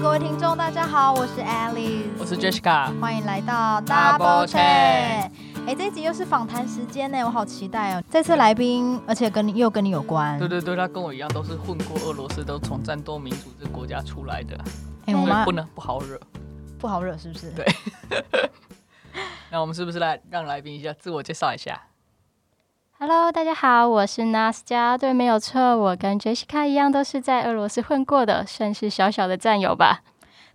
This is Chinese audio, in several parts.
Hello，各位听众，大家好，我是 Alice，我是 Jessica，欢迎来到 Double Check 哎，这一集又是访谈时间呢，我好期待哦。这次来宾，而且跟你又跟你有关。对对对，他跟我一样，都是混过俄罗斯，都从战斗民主这国家出来的，哎，我们不能不好惹，不好惹是不是？对。那我们是不是来让来宾一下自我介绍一下？Hello，大家好，我是 Nas 加，对，没有错，我跟 Jessica 一样，都是在俄罗斯混过的，算是小小的战友吧。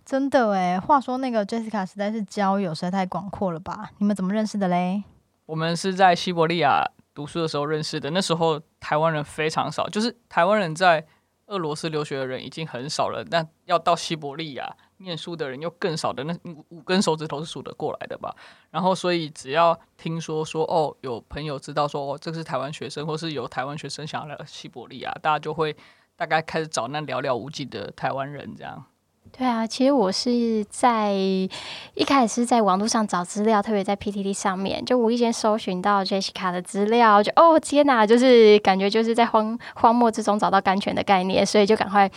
真的诶，话说那个 Jessica 实在是交友实在太广阔了吧？你们怎么认识的嘞？我们是在西伯利亚读书的时候认识的，那时候台湾人非常少，就是台湾人在俄罗斯留学的人已经很少了，但要到西伯利亚。念书的人又更少的，那五根手指头是数得过来的吧？然后，所以只要听说说哦，有朋友知道说哦，这是台湾学生，或是有台湾学生想要来西伯利亚，大家就会大概开始找那寥寥无几的台湾人这样。对啊，其实我是在一开始是在网络上找资料，特别在 PTT 上面，就无意间搜寻到 Jessica 的资料，就哦天哪，就是感觉就是在荒荒漠之中找到甘泉的概念，所以就赶快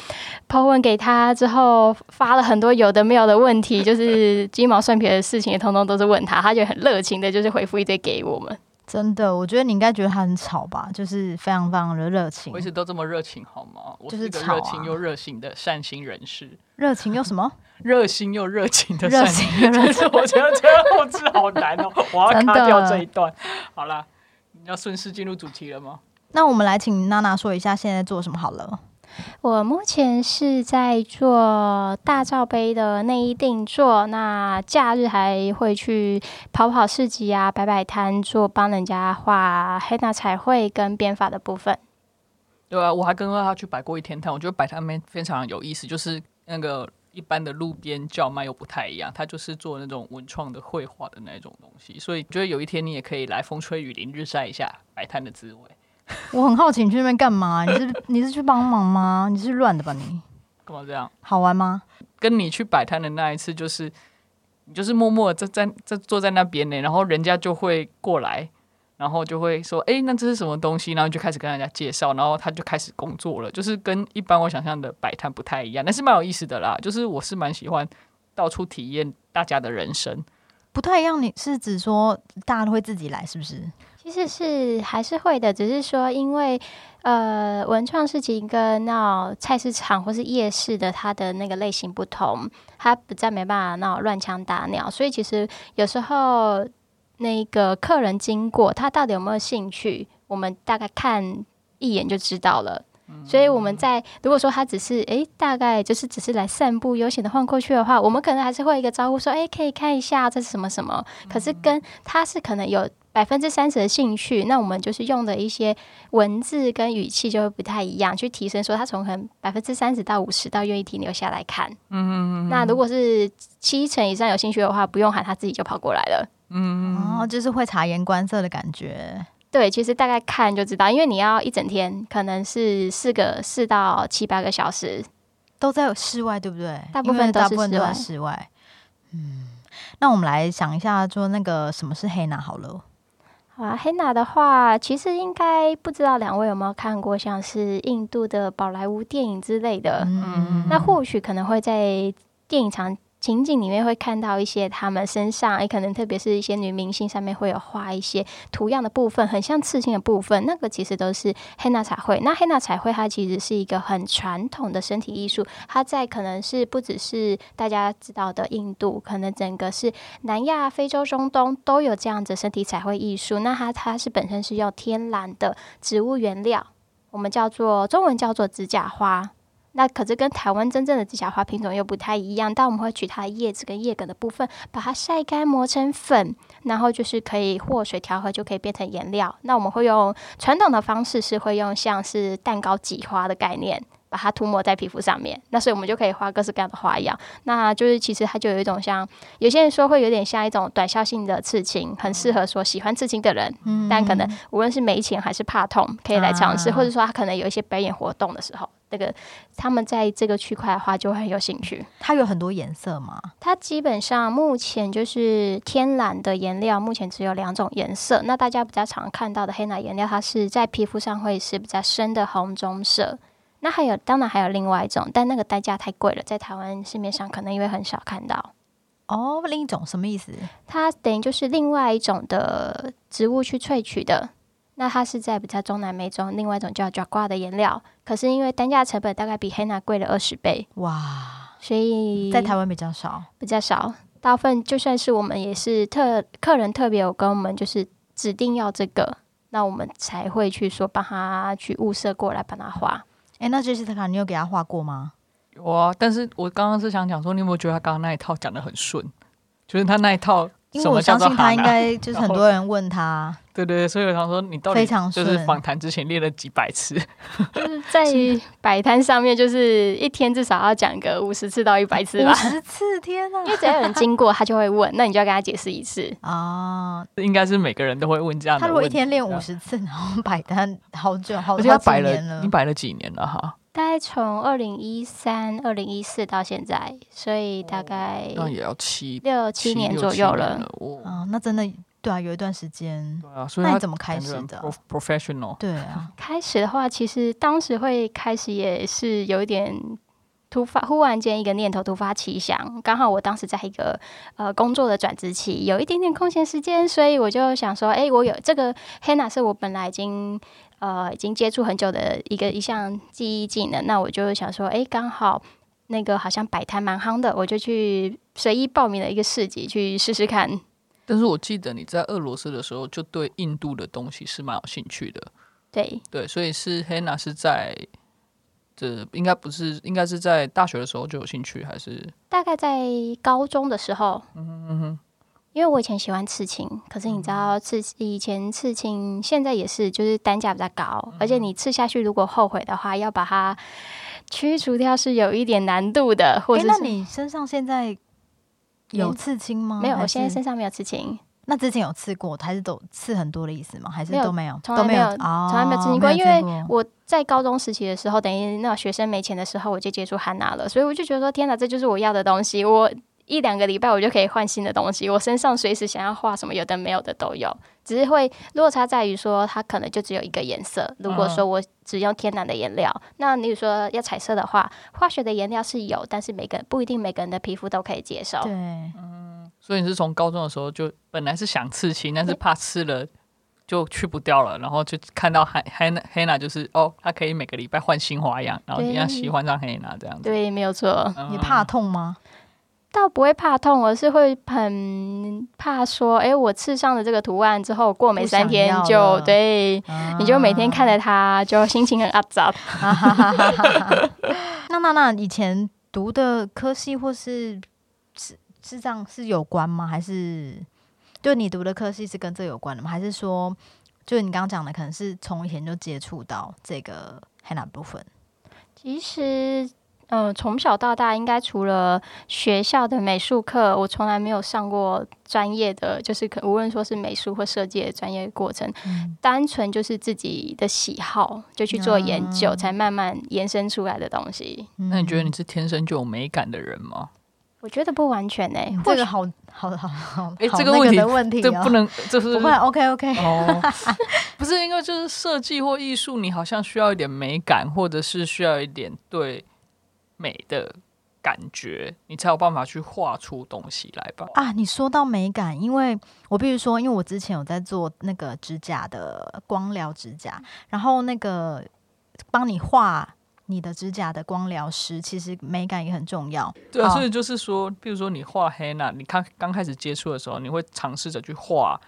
抛问给他，之后发了很多有的没有的问题，就是鸡毛蒜皮的事情也通通都是问他，他就很热情的，就是回复一堆给我们。真的，我觉得你应该觉得他很吵吧，就是非常非常的热情。我一直都这么热情，好吗？我是个热情又热心的善心人士。热情又什么？热心又热情的善心人士。我觉得这个后置好难哦，我要卡掉这一段。好了，你要顺势进入主题了吗？那我们来请娜娜说一下现在做什么好了。我目前是在做大罩杯的内衣定做，那假日还会去跑跑市集啊，摆摆摊，做帮人家画黑娜彩绘跟编法的部分。对啊，我还跟他去摆过一天摊，我觉得摆摊面非常有意思，就是那个一般的路边叫卖又不太一样，他就是做那种文创的绘画的那种东西，所以觉得有一天你也可以来风吹雨淋日晒一下摆摊的滋味。我很好奇你去那边干嘛？你是你是去帮忙吗？你是乱的吧？你干嘛这样？好玩吗？跟你去摆摊的那一次，就是你就是默默在在在坐在那边呢，然后人家就会过来，然后就会说：“哎，那这是什么东西？”然后就开始跟人家介绍，然后他就开始工作了。就是跟一般我想象的摆摊不太一样，但是蛮有意思的啦。就是我是蛮喜欢到处体验大家的人生，不太一样。你是指说大家都会自己来，是不是？其实是还是会的，只是说因为呃文创市集跟那菜市场或是夜市的它的那个类型不同，它不再没办法那乱枪打鸟，所以其实有时候那个客人经过，他到底有没有兴趣，我们大概看一眼就知道了。所以我们在如果说他只是诶，大概就是只是来散步悠闲的晃过去的话，我们可能还是会一个招呼说诶，可以看一下这是什么什么。可是跟他是可能有。百分之三十的兴趣，那我们就是用的一些文字跟语气就会不太一样，去提升说他从可能百分之三十到五十到愿意停留下来看。嗯嗯那如果是七成以上有兴趣的话，不用喊他自己就跑过来了。嗯哦，就是会察言观色的感觉。对，其实大概看就知道，因为你要一整天，可能是四个四到七八个小时都在室外，对不对？大部分大部分都在室外。嗯，那我们来想一下，说那个什么是黑娜好了。啊，黑娜的话，其实应该不知道两位有没有看过，像是印度的宝莱坞电影之类的。嗯，那或许可能会在电影场。情景里面会看到一些他们身上，也可能特别是一些女明星上面会有画一些图样的部分，很像刺青的部分，那个其实都是黑娜彩绘。那黑娜彩绘它其实是一个很传统的身体艺术，它在可能是不只是大家知道的印度，可能整个是南亚、非洲、中东都有这样子身体彩绘艺术。那它它是本身是用天然的植物原料，我们叫做中文叫做指甲花。那可是跟台湾真正的紫霞花品种又不太一样，但我们会取它的叶子跟叶梗的部分，把它晒干磨成粉，然后就是可以和水调和就可以变成颜料。那我们会用传统的方式，是会用像是蛋糕挤花的概念。把它涂抹在皮肤上面，那所以我们就可以画各式各样的花样。那就是其实它就有一种像有些人说会有点像一种短效性的刺青，很适合说喜欢刺青的人。嗯，但可能无论是没钱还是怕痛，可以来尝试，或者说他可能有一些表演活动的时候，这个他们在这个区块的话就会很有兴趣。它有很多颜色吗？它基本上目前就是天然的颜料，目前只有两种颜色。那大家比较常看到的黑奶颜料，它是在皮肤上会是比较深的红棕色。那还有，当然还有另外一种，但那个代价太贵了，在台湾市面上可能因为很少看到。哦，另一种什么意思？它等于就是另外一种的植物去萃取的。那它是在比较中南美洲，另外一种叫 Jaguar 的颜料，可是因为单价成本大概比黑娜贵了二十倍，哇！所以在台湾比较少，比较少。大部分就算是我们也是特客人特别有跟我们就是指定要这个，那我们才会去说帮他去物色过来帮他画。哎，那杰西特卡，你有给他画过吗？有啊，但是我刚刚是想讲说，你有没有觉得他刚刚那一套讲的很顺？就是他那一套。因为我相信他应该就是很多人问他，对对，所以我想说你到底就是访谈之前练了几百次，就是在摆摊上面，就是一天至少要讲个五十次到一百次吧。五十次，天哪！因为只要有人经过，他就会问，那你就要跟他解释一次啊。应该是每个人都会问这样的。他如果一天练五十次，然后摆摊好久，好而且他摆了，你摆了几年了哈？大概从二零一三、二零一四到现在，所以大概那也要七六七年左右了。哦，那真的对啊，有一段时间。对啊，所以那你怎么开始的？Professional。对啊，开始的话，其实当时会开始也是有一点突发，忽然间一个念头突发奇想，刚好我当时在一个呃工作的转职期，有一点点空闲时间，所以我就想说，哎，我有这个 Henna 是我本来已经。呃，已经接触很久的一个一项记忆技能，那我就想说，哎，刚好那个好像摆摊蛮夯的，我就去随意报名了一个市集去试试看。但是我记得你在俄罗斯的时候，就对印度的东西是蛮有兴趣的。对对，所以是 Hanna 是在这应该不是应该是在大学的时候就有兴趣，还是大概在高中的时候？嗯嗯哼。因为我以前喜欢刺青，可是你知道刺以前刺青，现在也是就是单价比较高，而且你刺下去如果后悔的话，要把它驱除掉是有一点难度的。或者那你身上现在有刺青吗？没有，我现在身上没有刺青。那之前有刺过，还是都刺很多的意思吗？还是都没有？从来没有，从来没有刺青过。因为我在高中时期的时候，等于那学生没钱的时候，我就接触汉娜了，所以我就觉得说，天哪，这就是我要的东西。我。一两个礼拜我就可以换新的东西，我身上随时想要画什么有的没有的都有，只是会落差在于说它可能就只有一个颜色。如果说我只用天然的颜料，那你说要彩色的话，化学的颜料是有，但是每个不一定每个人的皮肤都可以接受。对，嗯，所以你是从高中的时候就本来是想刺青，但是怕刺了就去不掉了，然后就看到黑黑黑娜就是哦，它可以每个礼拜换新花样，然后你要喜欢上黑娜这样子。对，没有错。你怕痛吗？倒不会怕痛，而是会很怕说，哎，我刺上了这个图案之后，过没三天就对，你就每天看着它，就心情很阿杂。那那那以前读的科系或是是是这样是有关吗？还是就你读的科系是跟这有关的吗？还是说，就你刚刚讲的，可能是从以前就接触到这个黑哪部分？其实。嗯，从小到大，应该除了学校的美术课，我从来没有上过专业的，就是可无论说是美术或设计的专业过程，单纯就是自己的喜好就去做研究，才慢慢延伸出来的东西。那你觉得你是天生就有美感的人吗？我觉得不完全诶，这个好好好好，哎，这个问题问题这不能，这是 不会 OK OK 哦，不是因为就是设计或艺术，你好像需要一点美感，或者是需要一点对。美的感觉，你才有办法去画出东西来吧？啊，你说到美感，因为我必须说，因为我之前有在做那个指甲的光疗指甲，然后那个帮你画你的指甲的光疗师，其实美感也很重要。对啊，所以就是说，比如说你画黑娜，你看刚开始接触的时候，你会尝试着去画，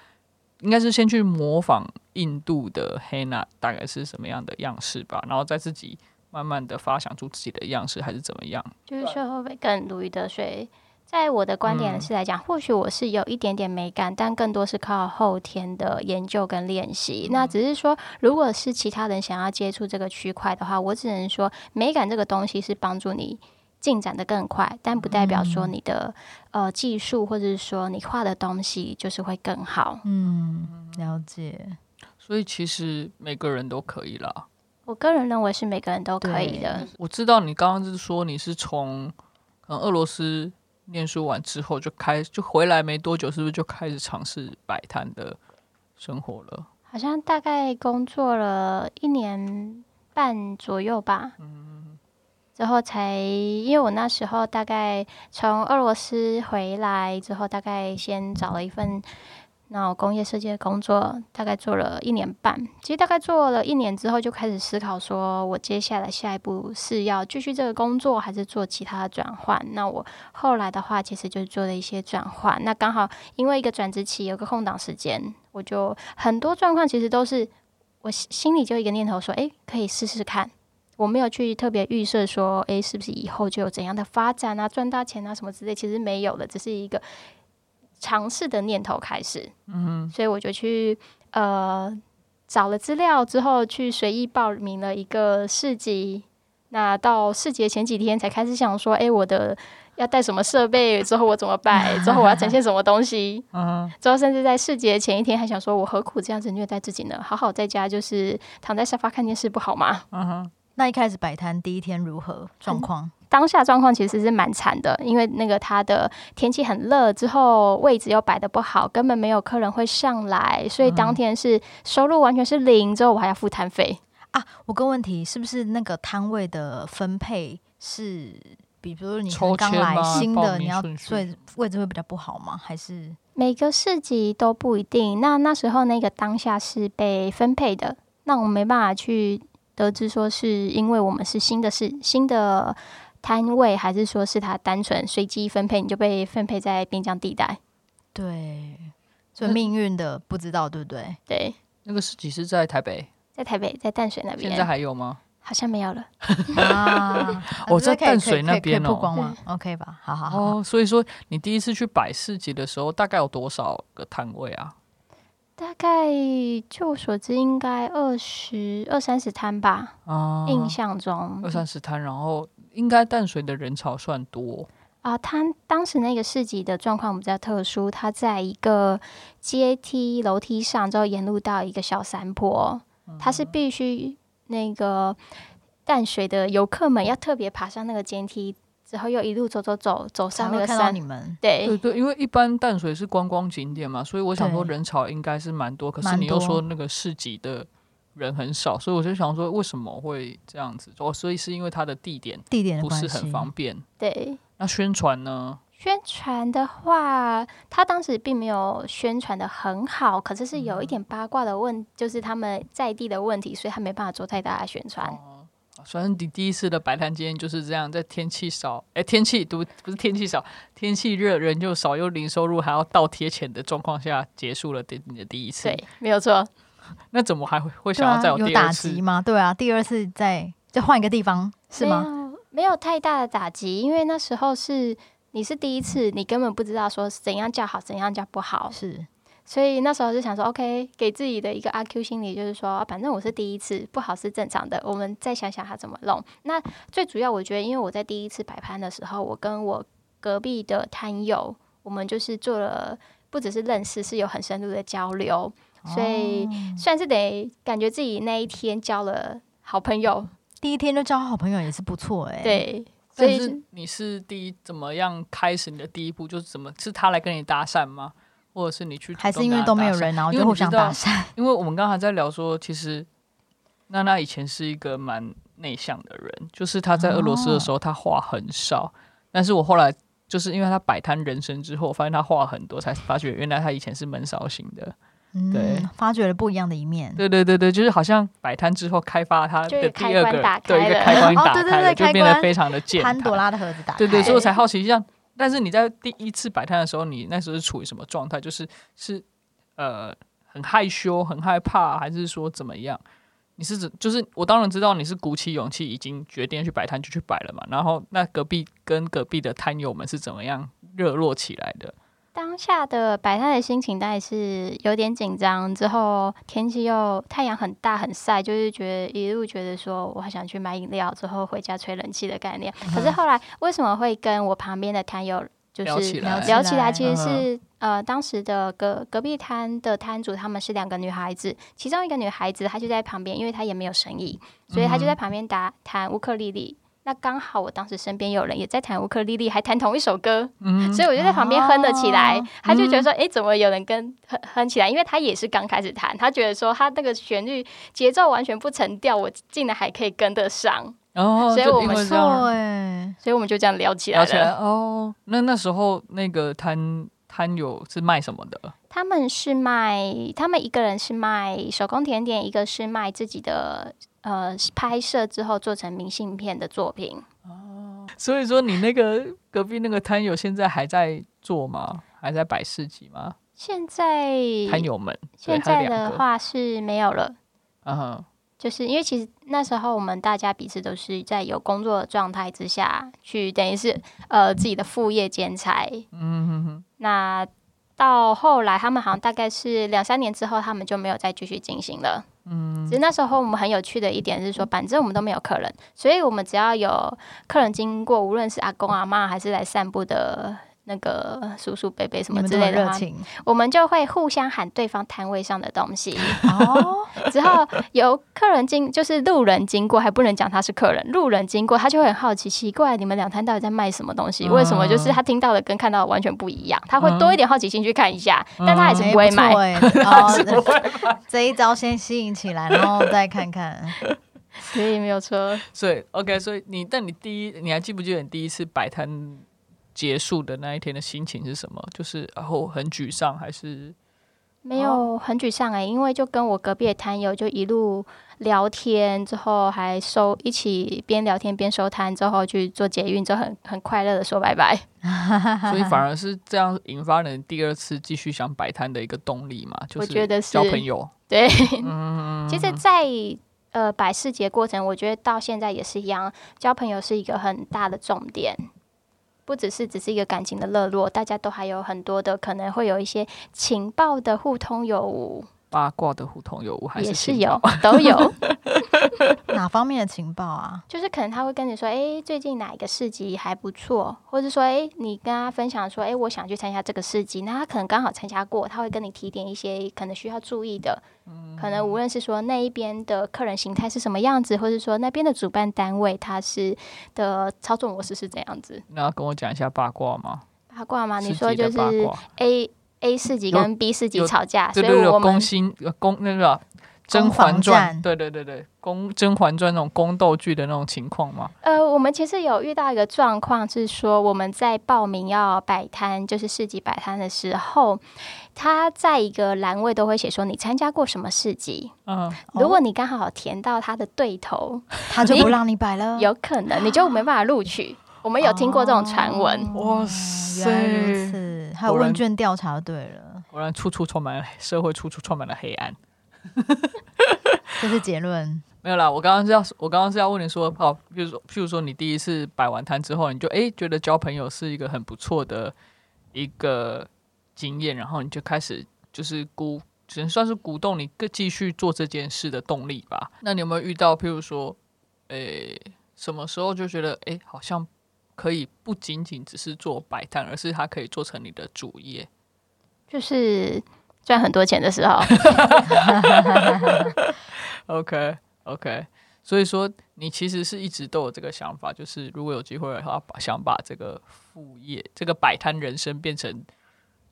应该是先去模仿印度的黑娜大概是什么样的样式吧，然后再自己。慢慢的发想出自己的样式，还是怎么样？就是说会不会更如鱼得水？在我的观点是来讲，或许我是有一点点美感，但更多是靠后天的研究跟练习。那只是说，如果是其他人想要接触这个区块的话，我只能说，美感这个东西是帮助你进展的更快，但不代表说你的呃技术或者是说你画的东西就是会更好。嗯，了解。所以其实每个人都可以啦。我个人认为是每个人都可以的。我知道你刚刚是说你是从可能俄罗斯念书完之后就开就回来没多久，是不是就开始尝试摆摊的生活了？好像大概工作了一年半左右吧。嗯，之后才，因为我那时候大概从俄罗斯回来之后，大概先找了一份。那我工业设计的工作大概做了一年半，其实大概做了一年之后，就开始思考说，我接下来下一步是要继续这个工作，还是做其他的转换？那我后来的话，其实就做了一些转换。那刚好因为一个转职期，有个空档时间，我就很多状况其实都是我心里就一个念头说，诶，可以试试看。我没有去特别预设说，诶，是不是以后就有怎样的发展啊，赚大钱啊什么之类，其实没有的，只是一个。尝试的念头开始，嗯，所以我就去呃找了资料之后，去随意报名了一个市集。那到市集前几天才开始想说，哎，我的要带什么设备？之后我怎么摆？之后我要呈现什么东西？嗯，之后甚至在市集前一天还想说，我何苦这样子虐待自己呢？好好在家就是躺在沙发看电视不好吗？嗯哼，那一开始摆摊第一天如何状况？当下状况其实是蛮惨的，因为那个它的天气很热，之后位置又摆的不好，根本没有客人会上来，所以当天是收入完全是零，之后我还要付摊费啊。我个问题是不是那个摊位的分配是，比如你刚来新的，你要所以位置会比较不好吗？还是每个市集都不一定？那那时候那个当下是被分配的，那我们没办法去得知说是因为我们是新的市新的。摊位还是说是他单纯随机分配，你就被分配在边疆地带？对，所以命运的不知道对不对？对，那个市集是在台北，在台北，在淡水那边。现在还有吗？好像没有了啊！我在淡水那边哦，光吗？OK 吧，好好好。哦，所以说你第一次去摆市集的时候，大概有多少个摊位啊？大概据我所知，应该二十二三十摊吧。啊，印象中二三十摊，然后。应该淡水的人潮算多啊。他当时那个市集的状况比较特殊，他在一个阶梯楼梯上，之后沿路到一个小山坡，他是必须那个淡水的游客们要特别爬上那个阶梯，之后又一路走走走走上那个山。你们对对对，因为一般淡水是观光景点嘛，所以我想说人潮应该是蛮多。可是你又说那个市集的。人很少，所以我就想说，为什么会这样子？哦，所以是因为它的地点地点不是很方便。对，那宣传呢？宣传的话，他当时并没有宣传的很好，可是是有一点八卦的问，就是他们在地的问题，所以他没办法做太大的宣传。反正你第一次的摆摊经验就是这样，在天气少，哎，天气都不是天气少，天气热，人就少，又零收入，还要倒贴钱的状况下，结束了你的第一次。对，没有错。那怎么还会会想要再有有打击吗？对啊，第二次再再换一个地方是吗？没有太大的打击，因为那时候是你是第一次，你根本不知道说怎样叫好，怎样叫不好，是。所以那时候就想说，OK，给自己的一个阿 Q 心理就是说，反正我是第一次，不好是正常的，我们再想想他怎么弄。那最主要，我觉得，因为我在第一次摆摊的时候，我跟我隔壁的摊友，我们就是做了不只是认识，是有很深入的交流。所以算是得感觉自己那一天交了好朋友，第一天就交好朋友也是不错哎。对，所以你是第一怎么样开始你的第一步？就是怎么是他来跟你搭讪吗？或者是你去？还是因为都没有人，然后就互相搭讪？因为我们刚才在聊说，其实娜娜以前是一个蛮内向的人，就是她在俄罗斯的时候，她话很少。但是我后来就是因为她摆摊人生之后，发现她话很多，才发觉原来她以前是闷骚型的。对，发掘了不一样的一面。对对对对，就是好像摆摊之后开发它的第二个对一个开关打开了，就变得非常的健潘多拉的盒子打开。对对，所以我才好奇，像但是你在第一次摆摊的时候，你那时候是处于什么状态？就是是呃很害羞、很害怕，还是说怎么样？你是指就是我当然知道你是鼓起勇气，已经决定去摆摊就去摆了嘛。然后那隔壁跟隔壁的摊友们是怎么样热络起来的？当下的摆摊的心情，大概是有点紧张。之后天气又太阳很大很晒，就是觉得一路觉得说，我还想去买饮料，之后回家吹冷气的概念。可是后来为什么会跟我旁边的摊友就是聊起来？其实是呃，当时的隔隔壁摊的摊主他们是两个女孩子，其中一个女孩子她就在旁边，因为她也没有生意，所以她就在旁边打弹乌克丽丽。那刚好，我当时身边有人也在弹乌克丽丽，还弹同一首歌，所以我就在旁边哼了起来。他就觉得说：“哎，怎么有人跟哼哼起来？”因为他也是刚开始弹，他觉得说他那个旋律节奏完全不成调，我竟然还可以跟得上。哦，所以我们错哎，所以我们就这样聊起来聊起来了。哦。那那时候那个摊摊友是卖什么的？他们是卖，他们一个人是卖手工甜点，一个是卖自己的呃拍摄之后做成明信片的作品。哦所以说你那个隔壁那个摊友现在还在做吗？还在摆市集吗？现在摊友们现在的话是没有了。嗯哼，就是因为其实那时候我们大家彼此都是在有工作的状态之下去，等于是呃自己的副业兼差。嗯哼哼，那到后来，他们好像大概是两三年之后，他们就没有再继续进行了。嗯，其实那时候我们很有趣的一点是说，反正我们都没有客人，所以我们只要有客人经过，无论是阿公阿妈还是来散步的那个叔叔伯伯什么之类的我们就会互相喊对方摊位上的东西。哦，之后有客人经，就是路人经过，还不能讲他是客人，路人经过他就会很好奇，奇怪你们两摊到底在卖什么东西？嗯为什么就是他听到的跟看到的完全不一样？他会多一点好奇心去看一下，嗯但他还是不会买。这一招先吸引起来，然后再看看。所以没有错。所以 OK，所以你但你第一你还记不记得你第一次摆摊结束的那一天的心情是什么？就是然后很沮丧还是没有很沮丧哎、因为就跟我隔壁的摊友就一路聊天，之后还收一起边聊天边收摊，之后去做捷运，之后很很快乐的说拜拜。所以反而是这样引发了你第二次继续想摆摊的一个动力嘛？就是我觉得是交朋友。对，嗯，其实在，呃摆市节过程，我觉得到现在也是一样，交朋友是一个很大的重点，不只是只是一个感情的热络，大家都还有很多的可能会有一些情报的互通有无，八卦的互通有无还是有 都有，哪方面的情报啊？就是可能他会跟你说，诶，最近哪一个市集还不错，或者说，诶，你跟他分享说，诶，我想去参加这个市集，那他可能刚好参加过，他会跟你提点一些可能需要注意的，嗯可能无论是说那一边的客人形态是什么样子，或者说那边的主办单位他是的操作模式是怎样子，那要跟我讲一下八卦吗？八卦吗？你说就是 A A 市集跟 B 市集吵架，所以我们宫心呃宫那个《甄嬛传》，对对对对，宫《甄嬛传》那种宫斗剧的那种情况吗？呃，我们其实有遇到一个状况，是说我们在报名要摆摊，就是市集摆摊的时候，他在一个栏位都会写说你参加过什么市集。嗯，如果你刚好填到他的对头，他就不让你摆了。有可能你就没办法录取。我们有听过这种传闻。哇哦塞如此，还有问卷调查就对了，果然处处充满了社会，处处充满了黑暗。这是结论。没有啦，我刚刚是要，我刚刚是要问你说，哦，比如说，譬如说，你第一次摆完摊之后，你就诶觉得交朋友是一个很不错的一个经验，然后你就开始就是鼓，只能算是鼓动你更继续做这件事的动力吧。那你有没有遇到，譬如说，诶，什么时候就觉得，诶，好像可以不仅仅只是做摆摊，而是它可以做成你的主业？就是赚很多钱的时候，OK OK，所以说你其实是一直都有这个想法，就是如果有机会的话，把想把这个副业、这个摆摊人生变成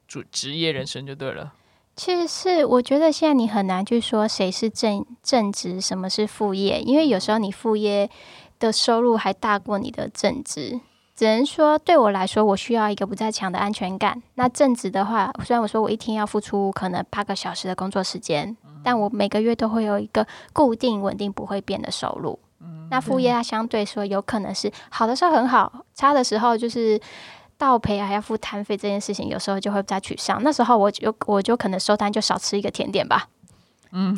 主职业人生就对了。其实是我觉得现在你很难去说谁是正正职，什么是副业，因为有时候你副业的收入还大过你的正职。只能说对我来说，我需要一个不再强的安全感。那正职的话，虽然我说我一天要付出可能八个小时的工作时间，但我每个月都会有一个固定、稳定、不会变的收入。那副业它相对说有可能是好的时候很好，差的时候就是倒赔还要付摊费这件事情，有时候就会比较沮丧。那时候我就我就可能收单就少吃一个甜点吧。嗯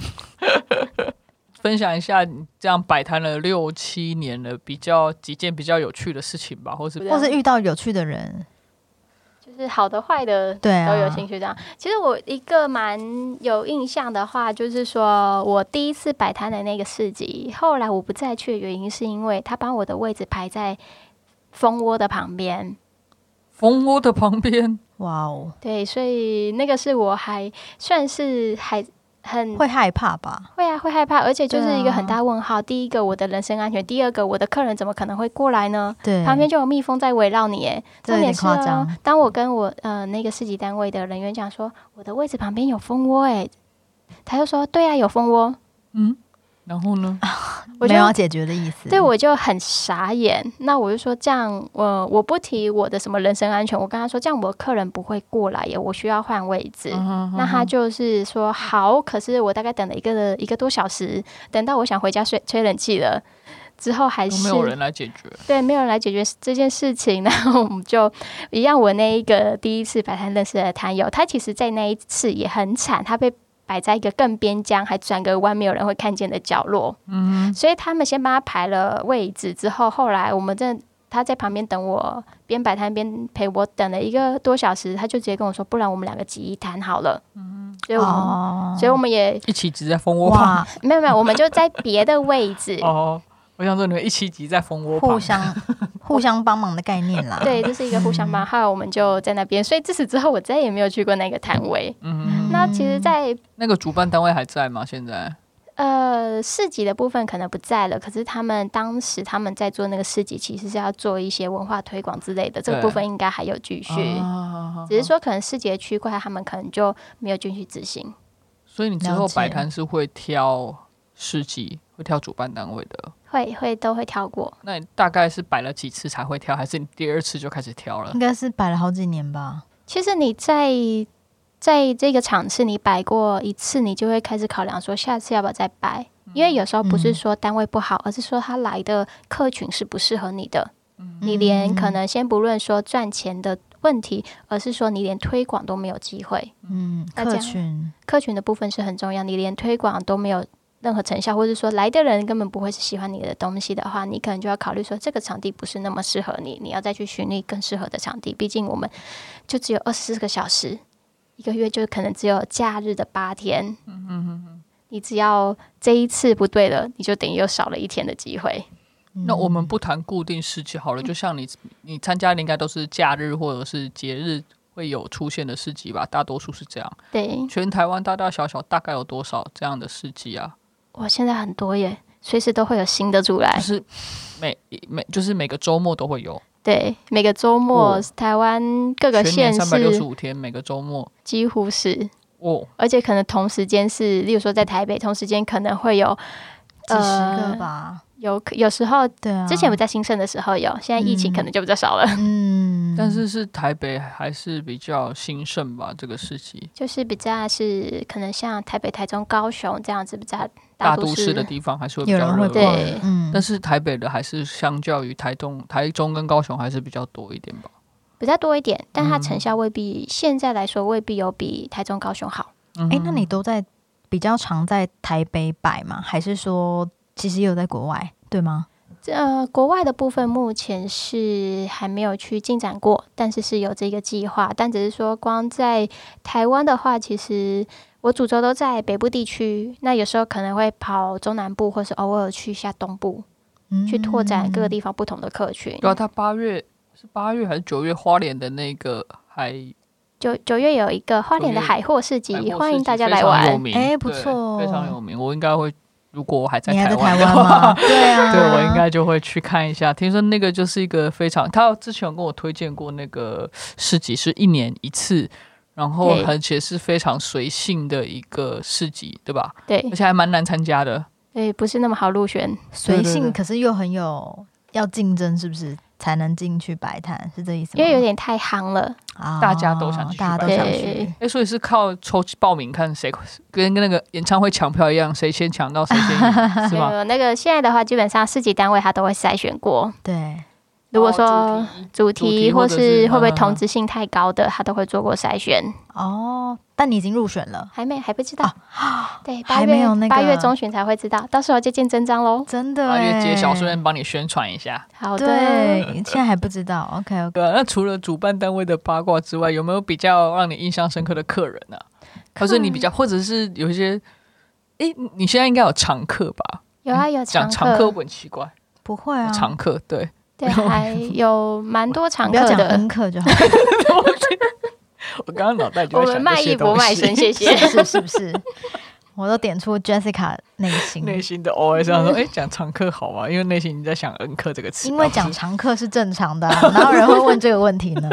分享一下你这样摆摊了六七年了，比较几件比较有趣的事情吧，或是或是遇到有趣的人，就是好的坏的对啊都有兴趣这样。其实我一个蛮有印象的话，就是说我第一次摆摊的那个市集，后来我不再去的原因是因为他把我的位置排在蜂窝的旁边。蜂窝的旁边。哇哦，对，所以那个是我还算是还很会害怕吧？会啊，会害怕，而且就是一个很大问号。第一个，我的人身安全；第二个，我的客人怎么可能会过来呢？对，旁边就有蜜蜂在围绕你，哎，重点是哦夸张，当我跟我呃那个市级单位的人员讲说，我的位置旁边有蜂窝，哎，他就说对啊，有蜂窝。然后呢？我就没有要解决的意思。对，我就很傻眼。那我就说这样，我我不提我的什么人身安全，我跟他说这样我客人不会过来耶，我需要换位置。那他就是说好，可是我大概等了一个一个多小时，等到我想回家睡吹冷气了之后，还是没有人来解决。对，没有人来解决这件事情。然后我们就一样，我那一个第一次摆摊认识的摊友，他其实在那一次也很惨，他被。摆在一个更边疆，还转个弯，没有人会看见的角落。嗯，所以他们先帮他排了位置，之后后来我们在他在旁边等我，边摆摊边陪我等了一个多小时，他就直接跟我说：“不然我们两个挤一摊好了。”嗯，所以我们，所以我们也一起挤在蜂窝哇。没有没有，我们就在别的位置。哦。我想说，你们一起挤在蜂窝互相 互相帮忙的概念啦。对，这是一个互相帮。还有，我们就在那边，所以自此之后，我再也没有去过那个摊位。嗯，那其实，在那个主办单位还在吗？现在？呃，市集的部分可能不在了。可是他们当时他们在做那个市集，其实是要做一些文化推广之类的，这个部分应该还有继续。只是说，可能市集的区块，他们可能就没有继续执行。所以你之后摆摊是会挑市集，会挑主办单位的。会会都会挑过，那你大概是摆了几次才会挑，还是你第二次就开始挑了？应该是摆了好几年吧。其实你在在这个场次你摆过一次，你就会开始考量说下次要不要再摆，因为有时候不是说单位不好，而是说他来的客群是不适合你的。你连可能先不论说赚钱的问题，而是说你连推广都没有机会。嗯，客群客群的部分是很重要，你连推广都没有。任何成效，或者说来的人根本不会是喜欢你的东西的话，你可能就要考虑说这个场地不是那么适合你，你要再去寻觅更适合的场地。毕竟我们就只有二十四个小时，一个月就可能只有假日的八天。嗯嗯嗯你只要这一次不对了，你就等于又少了一天的机会。那我们不谈固定时期好了，就像你你参加的应该都是假日或者是节日会有出现的市集吧？大多数是这样。对，全台湾大大小小大概有多少这样的市集啊？哇，现在很多耶，随时都会有新的出来。就是每每就是每个周末都会有。对，每个周末台湾各个县市三百六十五天，每个周末几乎是哦，而且可能同时间是，例如说在台北，同时间可能会有几十个吧。有有时候，对啊，之前不在兴盛的时候有，现在疫情可能就比较少了。嗯，但是是台北还是比较兴盛吧？这个时期就是比较是可能像台北、台中、高雄这样子比较大都市的地方，还是会比较热。对，嗯，但是台北的还是相较于台中、台中跟高雄还是比较多一点吧？比较多一点，但它成效未必现在来说未必有比台中、高雄好。哎，那你都在比较常在台北摆吗？还是说？其实有在国外，对吗？呃，国外的部分目前是还没有去进展过，但是是有这个计划。但只是说，光在台湾的话，其实我主轴都在北部地区，那有时候可能会跑中南部，或是偶尔去一下东部，去拓展各个地方不同的客群。对啊，他八月是八月还是九月？花莲的那个海九九月有一个花莲的海货市集，欢迎大家来玩。哎，不错，非常有名。我应该会。如果我还在台湾的话，对啊，对我应该就会去看一下。听说那个就是一个非常，他之前有跟我推荐过那个市集，是一年一次，然后而且是非常随性的一个市集，对吧？对，而且还蛮难参加的。对，不是那么好入选，随性，可是又很有要竞争，是不是？才能进去摆摊，是这意思吗？因为有点太夯了，大家都想去，大家都想去。哎，所以是靠抽报名，看谁跟跟那个演唱会抢票一样，谁先抢到谁先赢，是吗？那个现在的话，基本上市级单位他都会筛选过。对。如果说主题或是会不会同质性太高的，他都会做过筛选。哦，但你已经入选了，还没还不知道。对，八月八月中旬才会知道，到时候就见真章喽。真的，八月揭晓，顺便帮你宣传一下。好的，现在还不知道。OK OK。那除了主办单位的八卦之外，有没有比较让你印象深刻的客人呢？或者你比较，或者是有一些，哎，你现在应该有常客吧？有啊，有讲常客很奇怪，不会啊，常客对。对，还有蛮多常客的，恩客就好。我刚刚脑袋就我们卖艺不卖身，谢谢，是是不是？我都点出 Jessica 内心内心的 OS，想说，哎，讲常客好吗？因为内心你在想恩客这个词，因为讲常客是正常的，哪有人会问这个问题呢？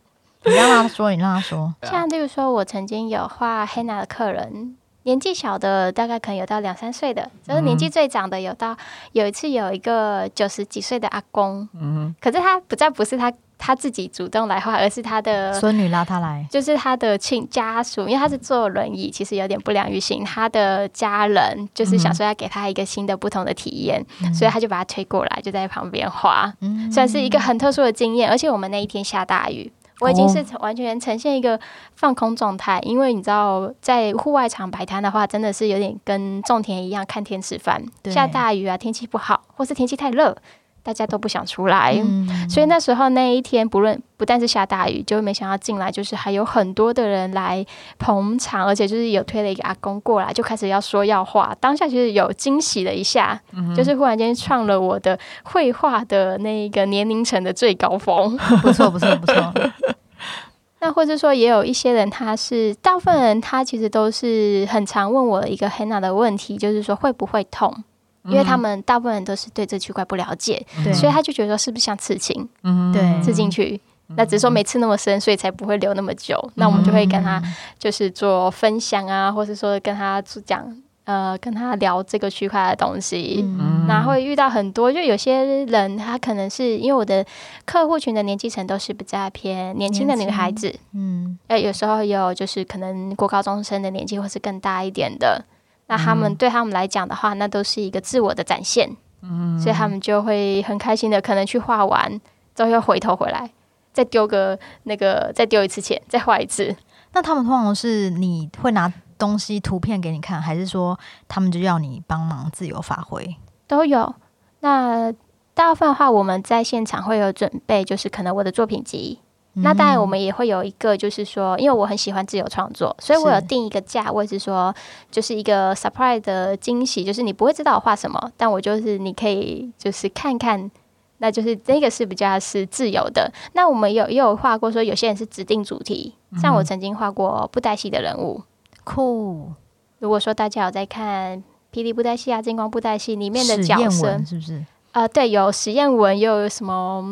你让他说，你让他说。像例如说，我曾经有画黑娜的客人。年纪小的大概可能有到两三岁的，就是年纪最长的有到有一次有一个九十几岁的阿公，嗯，可是他不再不是他他自己主动来画，而是他的孙女拉他来，就是他的亲家属，因为他是坐轮椅，其实有点不良于行，他的家人就是想说要给他一个新的不同的体验，所以他就把他推过来，就在旁边画，算是一个很特殊的经验，而且我们那一天下大雨。我已经是完全呈现一个放空状态，因为你知道，在户外场摆摊的话，真的是有点跟种田一样，看天吃饭。下大雨啊，天气不好，或是天气太热，大家都不想出来。所以那时候那一天，不论不但是下大雨，就没想到进来就是还有很多的人来捧场，而且就是有推了一个阿公过来，就开始要说要画。当下就是有惊喜了一下，就是忽然间创了我的绘画的那个年龄层的最高峰。不错，不错，不错。那或者说，也有一些人，他是大部分人，他其实都是很常问我一个 Henna 的问题，就是说会不会痛？因为他们大部分人都是对这区块不了解，所以他就觉得说是不是像刺青？嗯，对，刺进去，那只是说没刺那么深，所以才不会留那么久。那我们就会跟他就是做分享啊，或是说跟他讲。呃，跟他聊这个区块的东西，然后遇到很多，就有些人他可能是因为我的客户群的年纪层都是比较偏年轻的女孩子，嗯，呃，有时候有就是可能过高中生的年纪或是更大一点的，那他们对他们来讲的话，那都是一个自我的展现，嗯，所以他们就会很开心的，可能去画完之后又回头回来，再丢个那个再丢一次钱，再画一次。那他们通常是你会拿。东西图片给你看，还是说他们就要你帮忙自由发挥？都有。那大部分的话，我们在现场会有准备，就是可能我的作品集。那当然，我们也会有一个，就是说，因为我很喜欢自由创作，所以我有定一个价位，是说就是一个 surprise 的惊喜，就是你不会知道我画什么，但我就是你可以就是看看，那就是这个是比较是自由的。那我们有也有画过，说有些人是指定主题，像我曾经画过布袋戏的人物。酷！如果说大家有在看《霹雳布袋戏》啊，《金光布袋戏》里面的角色，是不是？呃，对，有实验文，又有什么？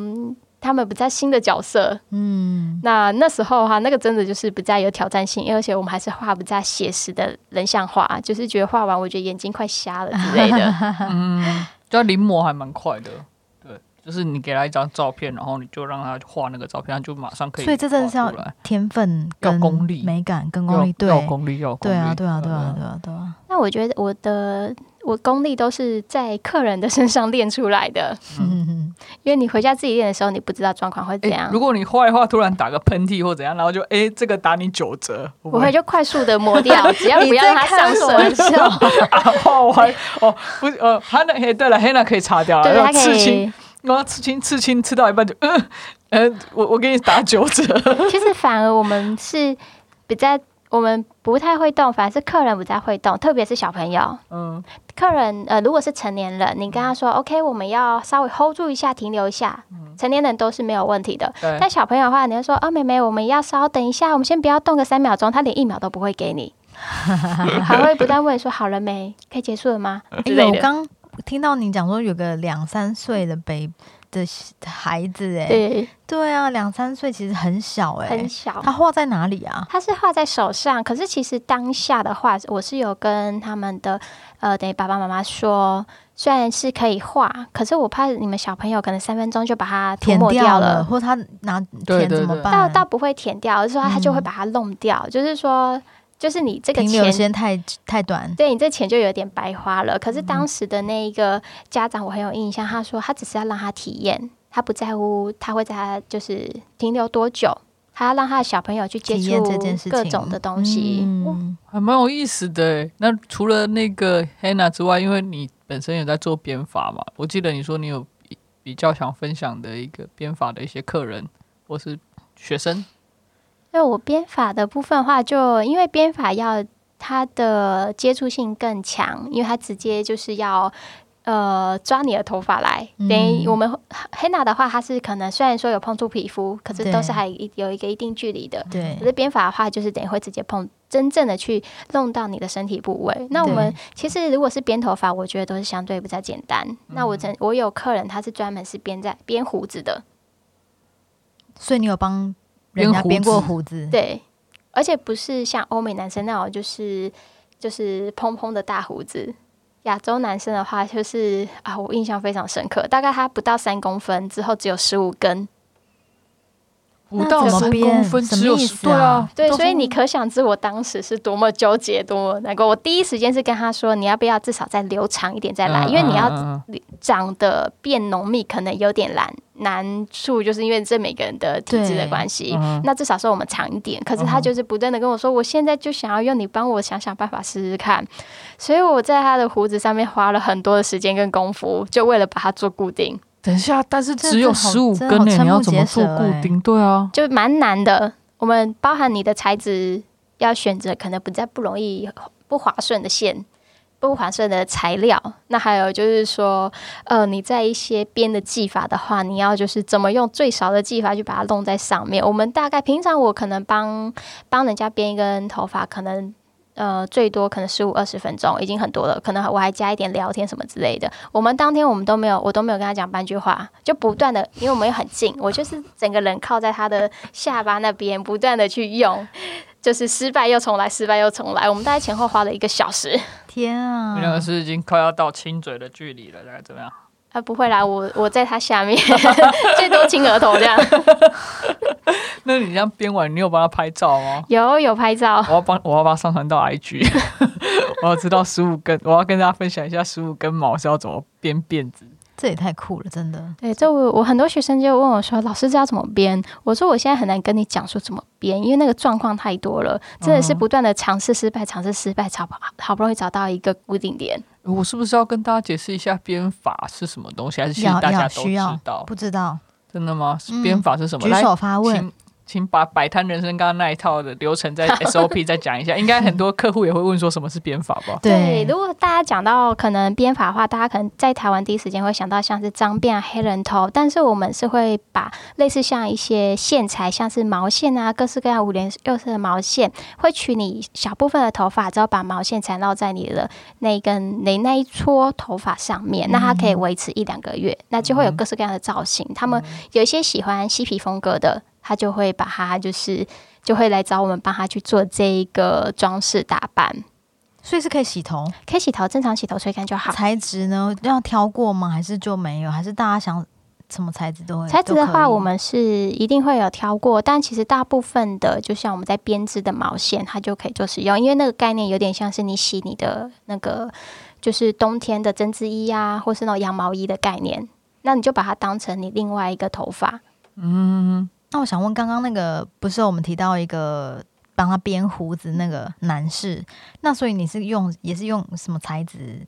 他们比较新的角色，嗯，那那时候哈，那个真的就是比较有挑战性，而且我们还是画比较写实的人像画，就是觉得画完，我觉得眼睛快瞎了之类的。嗯，就临摹还蛮快的。对就是你给他一张照片，然后你就让他画那个照片，他就马上可以。所以这真的是要天分、跟功力、美感、跟功力，对，要功力，要对啊，对啊，对啊，对啊，对啊。那我觉得我的我功力都是在客人的身上练出来的。嗯因为你回家自己练的时候，你不知道状况会怎样。如果你画一画，突然打个喷嚏或怎样，然后就哎，这个打你九折，我会就快速的抹掉，只要不要让它上色。画完 哦，不呃，黑娜，嘿，对了，黑娜可以擦掉，对，它可以。然后刺青，刺青吃到一半就，嗯，呃，我我给你打九折。其实反而我们是比较，我们不太会动，反而是客人不太会动，特别是小朋友。嗯，客人呃，如果是成年人，你跟他说 OK，我们要稍微 hold 住一下，停留一下，成年人都是没有问题的。但小朋友的话，你要说啊，妹妹，我们要稍等一下，我们先不要动个三秒钟，他连一秒都不会给你，还会不断问说好了没，可以结束了吗？我刚。听到你讲说有个两三岁的 baby 的孩子，哎，对对啊，两三岁其实很小，哎，很小。他画在哪里啊？他是画在手上，可是其实当下的画，我是有跟他们的呃，等于爸爸妈妈说，虽然是可以画，可是我怕你们小朋友可能三分钟就把它填掉了，或他拿填怎么办？倒倒不会填掉，而是说他就会把它弄掉，就是说。就是你这个钱时间太太短，对你这钱就有点白花了。可是当时的那一个家长我很有印象，他说他只是要让他体验，他不在乎他会在他就是停留多久，他要让他的小朋友去接触各种的东西，还蛮有意思的。那除了那个 Hannah 之外，因为你本身也在做编法嘛，我记得你说你有比较想分享的一个编法的一些客人或是学生。那我编法的部分的话，就因为编法要它的接触性更强，因为它直接就是要呃抓你的头发来。等于我们黑娜的话，它是可能虽然说有碰触皮肤，可是都是还有一个一定距离的。对，可是编法的话，就是等于会直接碰，真正的去弄到你的身体部位。那我们其实如果是编头发，我觉得都是相对比较简单。那我真我有客人，他是专门是编在编胡子的，所以你有帮。人家编过胡子，对，而且不是像欧美男生那种，就是就是蓬蓬的大胡子。亚洲男生的话，就是啊，我印象非常深刻，大概他不到三公分，之后只有十五根。不到三公分，只有对啊，对，所以你可想知我当时是多么纠结，多么难过。我第一时间是跟他说，你要不要至少再留长一点再来，因为你要长得变浓密，可能有点难难处，就是因为这每个人的体质的关系。那至少说我们长一点。可是他就是不断的跟我说，我现在就想要用你帮我想想办法试试看。所以我在他的胡子上面花了很多的时间跟功夫，就为了把它做固定。等一下，但是只有十五根呢，你要怎么做固定？对啊，就蛮难的。我们包含你的材质要选择，可能不再不容易不划算的线，不划算的材料。那还有就是说，呃，你在一些编的技法的话，你要就是怎么用最少的技法去把它弄在上面。我们大概平常我可能帮帮人家编一根头发，可能。呃，最多可能十五二十分钟，已经很多了。可能我还加一点聊天什么之类的。我们当天我们都没有，我都没有跟他讲半句话，就不断的，因为我们又很近，我就是整个人靠在他的下巴那边，不断的去用，就是失败又重来，失败又重来。我们大概前后花了一个小时。天啊！你两个是已经快要到亲嘴的距离了，大概怎么样？啊，不会啦，我我在他下面，最多亲额头这样。那你这样编完，你有帮他拍照吗？有有拍照。我要帮我要把它上传到 IG，我要知道十五根，我要跟大家分享一下十五根毛是要怎么编辫子。这也太酷了，真的。对，这我我很多学生就问我说：“老师，这要怎么编？”我说：“我现在很难跟你讲说怎么编，因为那个状况太多了，真的是不断的尝试失败，尝试失败，找好不容易找到一个固定点。”我是不是要跟大家解释一下编法是什么东西？还是其实大家都知道？不知道？真的吗？编法是什么？举手发问。请把摆摊人生刚刚那一套的流程在 SOP 再讲一下，应该很多客户也会问说什么是编法吧？对，如果大家讲到可能编法的话，大家可能在台湾第一时间会想到像是脏辫、黑人头，但是我们是会把类似像一些线材，像是毛线啊，各式各样五颜六色的毛线，会取你小部分的头发，之后把毛线缠绕在你的那根你那一撮头发上面，那它可以维持一两个月，那就会有各式各样的造型。他们有一些喜欢嬉皮风格的。他就会把它，就是就会来找我们帮他去做这一个装饰打扮，所以是可以洗头，可以洗头，正常洗头吹干就好。材质呢要挑过吗？还是就没有？还是大家想什么材质都会？材质的话，我们是一定会有挑过，但其实大部分的，就像我们在编织的毛线，它就可以做使用，因为那个概念有点像是你洗你的那个，就是冬天的针织衣啊，或是那种羊毛衣的概念，那你就把它当成你另外一个头发，嗯。那我想问，刚刚那个不是我们提到一个帮他编胡子那个男士，那所以你是用也是用什么材质？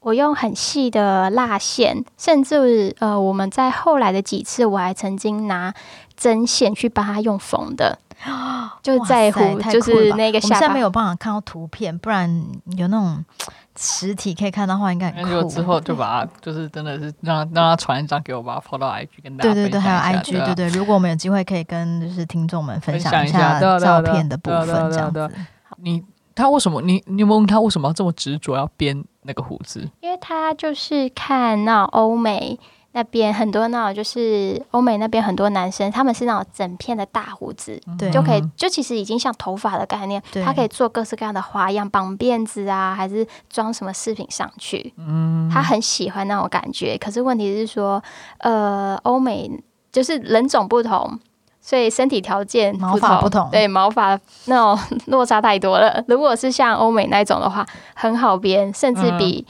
我用很细的蜡线，甚至呃，我们在后来的几次，我还曾经拿针线去帮他用缝的，就在乎就是那个下面有办法看到图片，不然有那种。实体可以看到话，应该很酷。之后就把它，就是真的是让让他传一张给我，把它抛到 IG 跟大家对对对，还有 IG，对对。如果我们有机会，可以跟就是听众们分享一下照片的部分，这样子。你他为什么？你你有问他为什么要这么执着要编那个胡子？因为他就是看那欧美。那边很多那种就是欧美那边很多男生，他们是那种整片的大胡子，对，就可以就其实已经像头发的概念，他可以做各式各样的花样，绑辫子啊，还是装什么饰品上去。嗯，他很喜欢那种感觉。可是问题是说，呃，欧美就是人种不同，所以身体条件毛发不同，对毛发那种落差太多了。如果是像欧美那种的话，很好编，甚至比。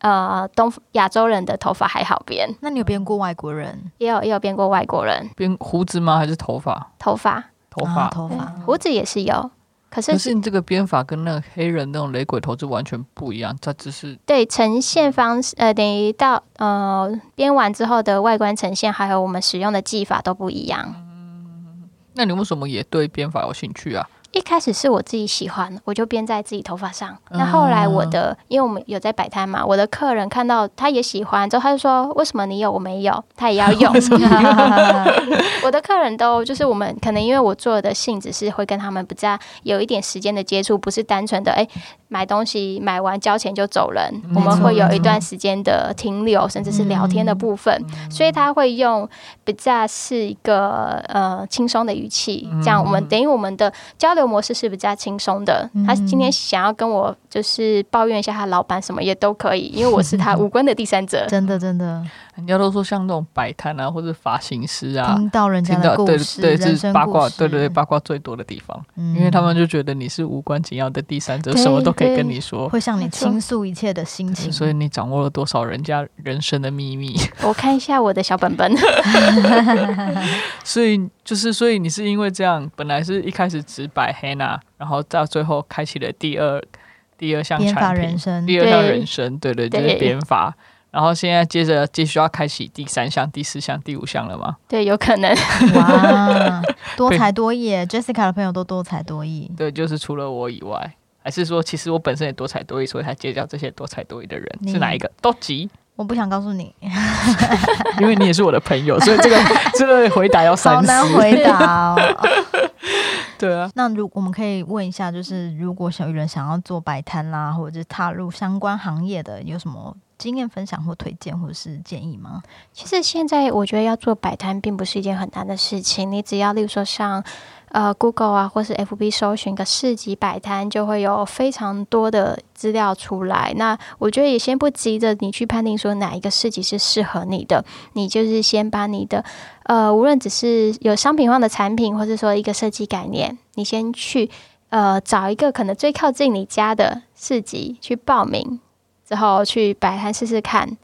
呃，东亚洲人的头发还好编，那你有编过外国人？也有也有编过外国人，编胡子吗？还是头发？头发，头发，头发，胡子也是有。可是，可是你这个编法跟那个黑人那种雷鬼头是完全不一样，它只是对呈现方式，呃，等于到呃编完之后的外观呈现，还有我们使用的技法都不一样。嗯，那你为什么也对编法有兴趣啊？一开始是我自己喜欢，我就编在自己头发上。那后来我的，因为我们有在摆摊嘛，我的客人看到他也喜欢，之后他就说：“为什么你有我没有？”他也要用。我的客人都就是我们可能因为我做的性质是会跟他们比较有一点时间的接触，不是单纯的哎买东西买完交钱就走人。我们会有一段时间的停留，甚至是聊天的部分，所以他会用比较是一个呃轻松的语气，这样我们等于我们的交流。流模式是比较轻松的。他今天想要跟我就是抱怨一下他老板什么也都可以，因为我是他无关的第三者。真的真的，人家都说像那种摆摊啊，或者发型师啊，听到人家的故事，对对，是八卦，对对对，八卦最多的地方，因为他们就觉得你是无关紧要的第三者，什么都可以跟你说，会向你倾诉一切的心情。所以你掌握了多少人家人生的秘密？我看一下我的小本本。所以就是，所以你是因为这样，本来是一开始只摆黑娜，然后到最后开启了第二第二项产品，第二项人生，对对，就是编法。然后现在接着继续要开启第三项、第四项、第五项了吗？对，有可能。哇，多才多艺，Jessica 的朋友都多才多艺。对，就是除了我以外，还是说其实我本身也多才多艺，所以才结交这些多才多艺的人？是哪一个？都急。我不想告诉你，因为你也是我的朋友，所以这个 这个回答要三难回答哦。对啊，那如我们可以问一下，就是如果小鱼人想要做摆摊啦，或者是踏入相关行业的，有什么经验分享或推荐，或者是建议吗？其实现在我觉得要做摆摊，并不是一件很难的事情。你只要，例如说像。呃，Google 啊，或是 FB 搜寻个市集摆摊，就会有非常多的资料出来。那我觉得也先不急着你去判定说哪一个市集是适合你的，你就是先把你的呃，无论只是有商品化的产品，或者说一个设计概念，你先去呃找一个可能最靠近你家的市集去报名，之后去摆摊试试看。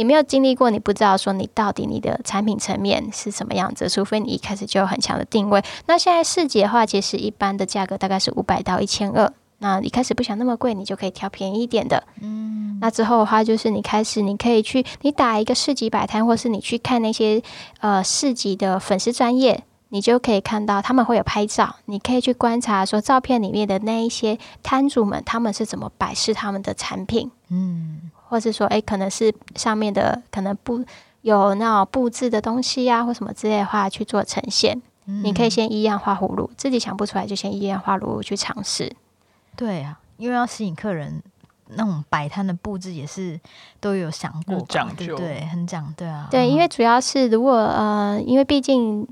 你没有经历过，你不知道说你到底你的产品层面是什么样子，除非你一开始就有很强的定位。那现在市集的话，其实一般的价格大概是五百到一千二。那一开始不想那么贵，你就可以挑便宜一点的。嗯，那之后的话，就是你开始你可以去，你打一个市集摆摊，或是你去看那些呃市集的粉丝专业，你就可以看到他们会有拍照，你可以去观察说照片里面的那一些摊主们他们是怎么摆饰他们的产品。嗯。或是说，哎，可能是上面的可能不有那种布置的东西呀，或什么之类的话去做呈现。你可以先一样画葫芦，自己想不出来就先一样画葫芦去尝试。对啊，因为要吸引客人，那种摆摊的布置也是都有想过，讲究，对，很讲，对啊，对，因为主要是如果呃，因为毕竟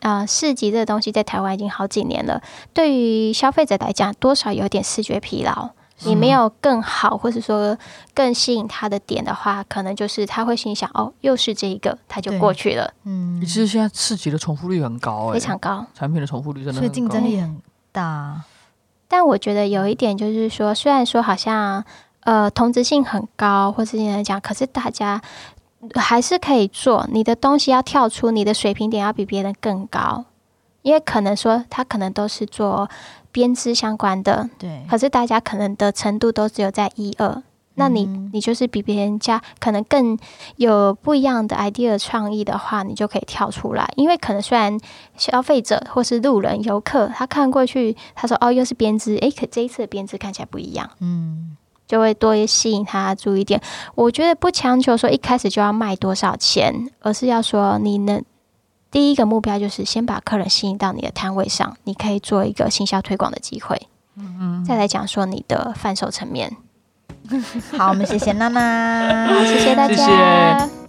啊，市集这个东西在台湾已经好几年了，对于消费者来讲，多少有点视觉疲劳。你没有更好，或者说更吸引他的点的话，可能就是他会心想：哦，又是这一个，他就过去了。嗯，其实现在刺激的重复率很高，非常高，产品的重复率真的，所以竞争力很大。但我觉得有一点就是说，虽然说好像呃同质性很高，或是来讲，可是大家还是可以做。你的东西要跳出你的水平点，要比别人更高，因为可能说他可能都是做。编织相关的，对，可是大家可能的程度都只有在一二，那你你就是比别人家可能更有不一样的 idea 创意的话，你就可以跳出来。因为可能虽然消费者或是路人游客他看过去，他说哦又是编织，诶，可这一次的编织看起来不一样，嗯，就会多吸引他注意点。我觉得不强求说一开始就要卖多少钱，而是要说你能。第一个目标就是先把客人吸引到你的摊位上，你可以做一个行销推广的机会。嗯嗯，再来讲说你的贩售层面。好，我们谢谢娜娜，谢谢大家。